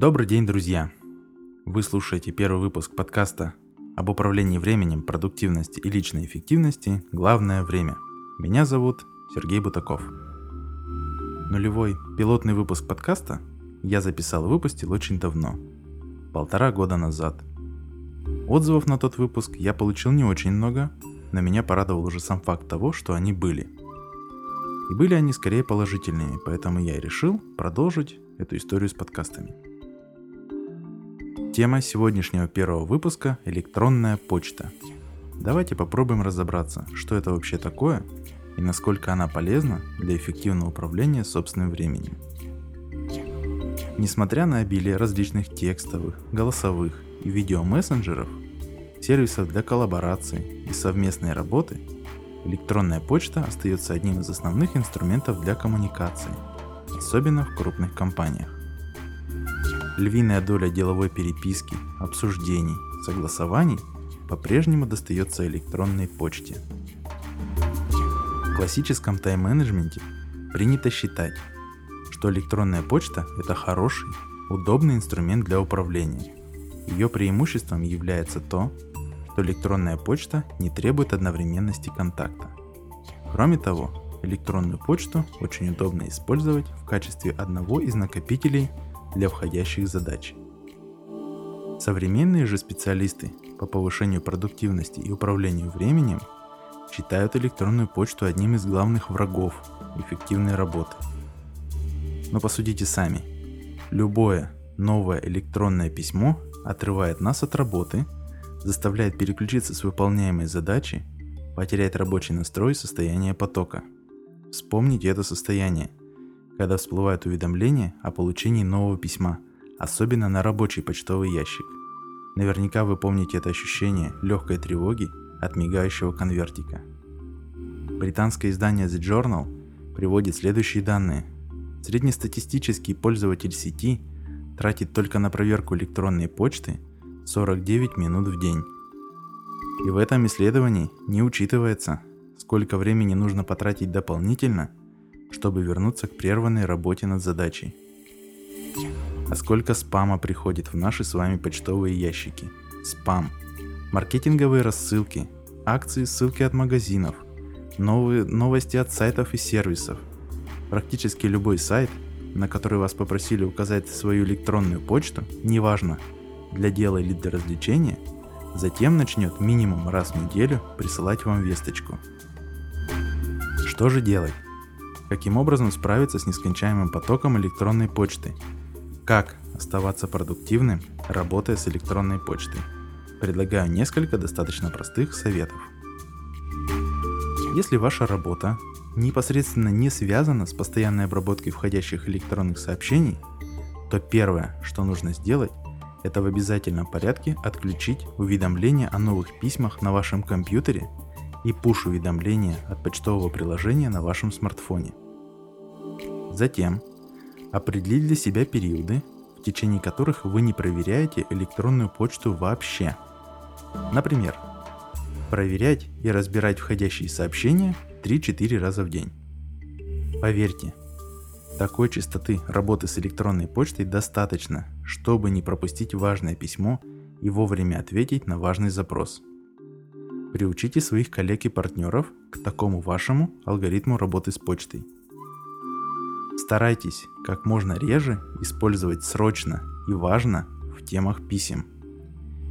Добрый день, друзья! Вы слушаете первый выпуск подкаста об управлении временем, продуктивности и личной эффективности «Главное время». Меня зовут Сергей Бутаков. Нулевой пилотный выпуск подкаста я записал и выпустил очень давно, полтора года назад. Отзывов на тот выпуск я получил не очень много, но меня порадовал уже сам факт того, что они были. И были они скорее положительными, поэтому я и решил продолжить эту историю с подкастами. Тема сегодняшнего первого выпуска – электронная почта. Давайте попробуем разобраться, что это вообще такое и насколько она полезна для эффективного управления собственным временем. Несмотря на обилие различных текстовых, голосовых и видеомессенджеров, сервисов для коллаборации и совместной работы, электронная почта остается одним из основных инструментов для коммуникации, особенно в крупных компаниях. Львиная доля деловой переписки, обсуждений, согласований по-прежнему достается электронной почте. В классическом тайм-менеджменте принято считать, что электронная почта – это хороший, удобный инструмент для управления. Ее преимуществом является то, что электронная почта не требует одновременности контакта. Кроме того, электронную почту очень удобно использовать в качестве одного из накопителей для входящих задач. Современные же специалисты по повышению продуктивности и управлению временем считают электронную почту одним из главных врагов эффективной работы. Но посудите сами. Любое новое электронное письмо отрывает нас от работы, заставляет переключиться с выполняемой задачи, потерять рабочий настрой и состояние потока. Вспомните это состояние, когда всплывают уведомления о получении нового письма, особенно на рабочий почтовый ящик. Наверняка вы помните это ощущение легкой тревоги от мигающего конвертика. Британское издание The Journal приводит следующие данные. Среднестатистический пользователь сети тратит только на проверку электронной почты 49 минут в день. И в этом исследовании не учитывается, сколько времени нужно потратить дополнительно – чтобы вернуться к прерванной работе над задачей. А сколько спама приходит в наши с вами почтовые ящики? Спам. Маркетинговые рассылки, акции, ссылки от магазинов, новые новости от сайтов и сервисов. Практически любой сайт, на который вас попросили указать свою электронную почту, неважно, для дела или для развлечения, затем начнет минимум раз в неделю присылать вам весточку. Что же делать? Каким образом справиться с нескончаемым потоком электронной почты? Как оставаться продуктивным, работая с электронной почтой? Предлагаю несколько достаточно простых советов. Если ваша работа непосредственно не связана с постоянной обработкой входящих электронных сообщений, то первое, что нужно сделать, это в обязательном порядке отключить уведомления о новых письмах на вашем компьютере и пуш-уведомления от почтового приложения на вашем смартфоне. Затем определить для себя периоды, в течение которых вы не проверяете электронную почту вообще. Например, проверять и разбирать входящие сообщения 3-4 раза в день. Поверьте, такой частоты работы с электронной почтой достаточно, чтобы не пропустить важное письмо и вовремя ответить на важный запрос. Приучите своих коллег и партнеров к такому вашему алгоритму работы с почтой – Старайтесь как можно реже использовать срочно и важно в темах писем.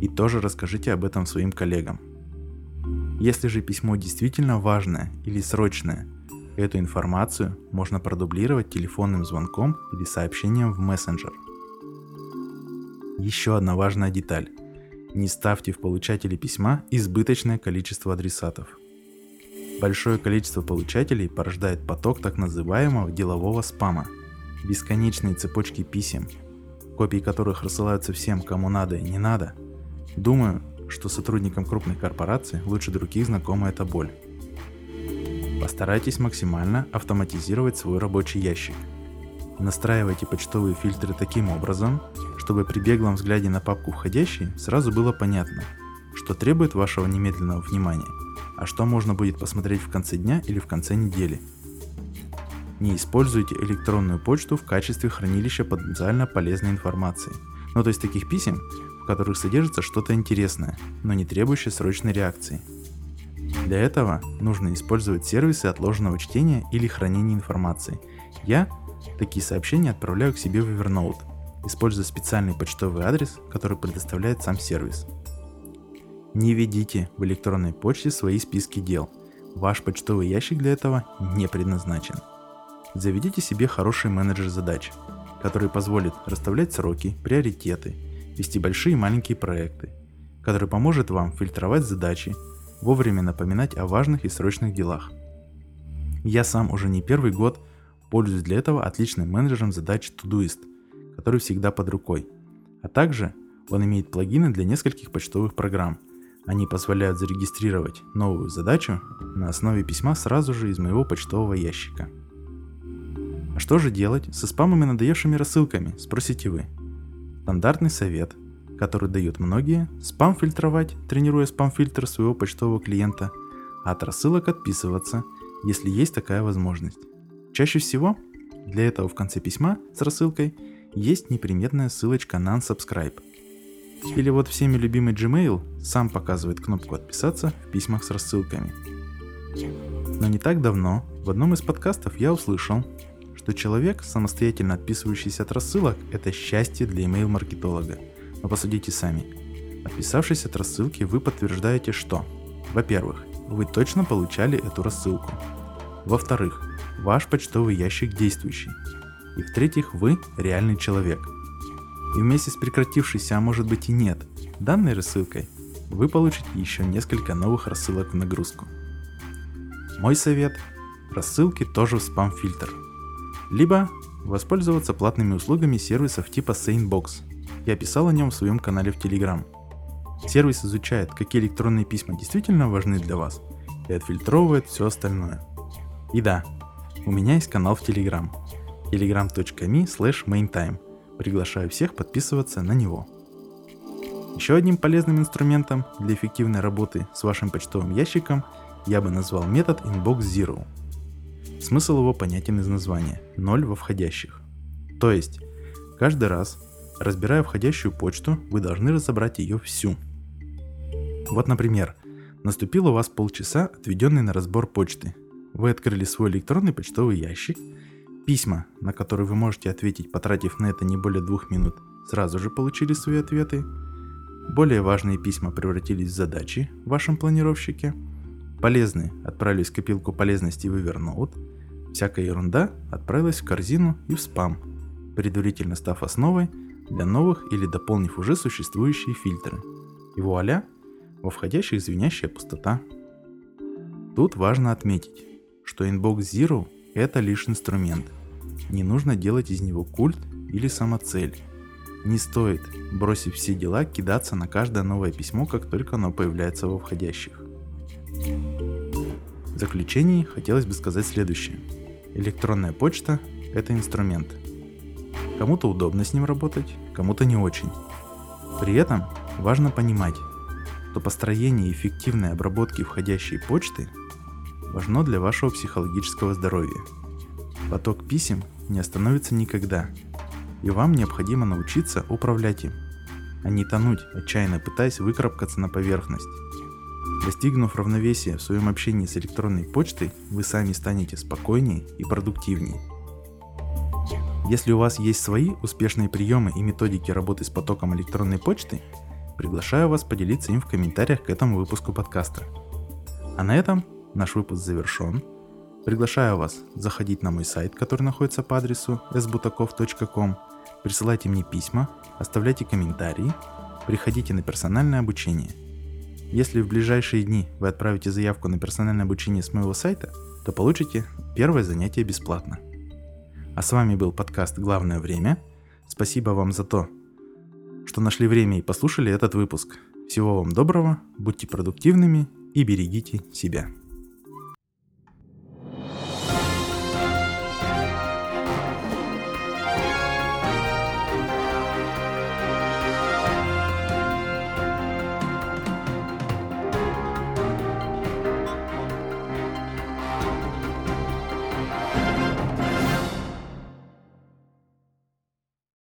И тоже расскажите об этом своим коллегам. Если же письмо действительно важное или срочное, эту информацию можно продублировать телефонным звонком или сообщением в мессенджер. Еще одна важная деталь. Не ставьте в получателе письма избыточное количество адресатов – Большое количество получателей порождает поток так называемого делового спама. Бесконечные цепочки писем, копии которых рассылаются всем, кому надо и не надо. Думаю, что сотрудникам крупных корпораций лучше других знакома эта боль. Постарайтесь максимально автоматизировать свой рабочий ящик. Настраивайте почтовые фильтры таким образом, чтобы при беглом взгляде на папку входящий сразу было понятно, что требует вашего немедленного внимания – а что можно будет посмотреть в конце дня или в конце недели. Не используйте электронную почту в качестве хранилища потенциально полезной информации. Ну то есть таких писем, в которых содержится что-то интересное, но не требующее срочной реакции. Для этого нужно использовать сервисы отложенного чтения или хранения информации. Я такие сообщения отправляю к себе в Evernote, используя специальный почтовый адрес, который предоставляет сам сервис. Не ведите в электронной почте свои списки дел. Ваш почтовый ящик для этого не предназначен. Заведите себе хороший менеджер задач, который позволит расставлять сроки, приоритеты, вести большие и маленькие проекты, который поможет вам фильтровать задачи, вовремя напоминать о важных и срочных делах. Я сам уже не первый год пользуюсь для этого отличным менеджером задач Todoist, который всегда под рукой. А также он имеет плагины для нескольких почтовых программ. Они позволяют зарегистрировать новую задачу на основе письма сразу же из моего почтового ящика – что же делать со спамами надоевшими рассылками, спросите вы. Стандартный совет, который дают многие, спам фильтровать, тренируя спам-фильтр своего почтового клиента, а от рассылок отписываться, если есть такая возможность. Чаще всего для этого в конце письма с рассылкой есть неприметная ссылочка на unsubscribe. Или вот всеми любимый Gmail сам показывает кнопку «Отписаться» в письмах с рассылками. Но не так давно в одном из подкастов я услышал, что человек, самостоятельно отписывающийся от рассылок, это счастье для email-маркетолога. Но посудите сами. Отписавшись от рассылки, вы подтверждаете, что, во-первых, вы точно получали эту рассылку. Во-вторых, ваш почтовый ящик действующий. И в-третьих, вы реальный человек. И вместе с прекратившейся, а может быть и нет, данной рассылкой, вы получите еще несколько новых рассылок в нагрузку. Мой совет – рассылки тоже в спам-фильтр – либо воспользоваться платными услугами сервисов типа Sanebox. Я писал о нем в своем канале в Telegram. Сервис изучает, какие электронные письма действительно важны для вас и отфильтровывает все остальное. И да, у меня есть канал в Telegram telegram.me slash maintime. Приглашаю всех подписываться на него. Еще одним полезным инструментом для эффективной работы с вашим почтовым ящиком я бы назвал метод Inbox Zero – Смысл его понятен из названия – ноль во входящих. То есть, каждый раз, разбирая входящую почту, вы должны разобрать ее всю. Вот, например, наступило у вас полчаса, отведенный на разбор почты. Вы открыли свой электронный почтовый ящик, письма, на которые вы можете ответить, потратив на это не более двух минут, сразу же получили свои ответы. Более важные письма превратились в задачи в вашем планировщике. Полезные отправились в копилку полезности в Evernote – Всякая ерунда отправилась в корзину и в спам, предварительно став основой для новых или дополнив уже существующие фильтры. И вуаля, во входящих звенящая пустота. Тут важно отметить, что Inbox Zero – это лишь инструмент. Не нужно делать из него культ или самоцель. Не стоит, бросив все дела, кидаться на каждое новое письмо, как только оно появляется во входящих. В заключении хотелось бы сказать следующее – Электронная почта – это инструмент. Кому-то удобно с ним работать, кому-то не очень. При этом важно понимать, что построение эффективной обработки входящей почты важно для вашего психологического здоровья. Поток писем не остановится никогда, и вам необходимо научиться управлять им, а не тонуть, отчаянно пытаясь выкарабкаться на поверхность. Достигнув равновесия в своем общении с электронной почтой, вы сами станете спокойнее и продуктивнее. Если у вас есть свои успешные приемы и методики работы с потоком электронной почты, приглашаю вас поделиться им в комментариях к этому выпуску подкаста. А на этом наш выпуск завершен. Приглашаю вас заходить на мой сайт, который находится по адресу sbutakov.com, присылайте мне письма, оставляйте комментарии, приходите на персональное обучение – если в ближайшие дни вы отправите заявку на персональное обучение с моего сайта, то получите первое занятие бесплатно. А с вами был подкаст «Главное время». Спасибо вам за то, что нашли время и послушали этот выпуск. Всего вам доброго, будьте продуктивными и берегите себя.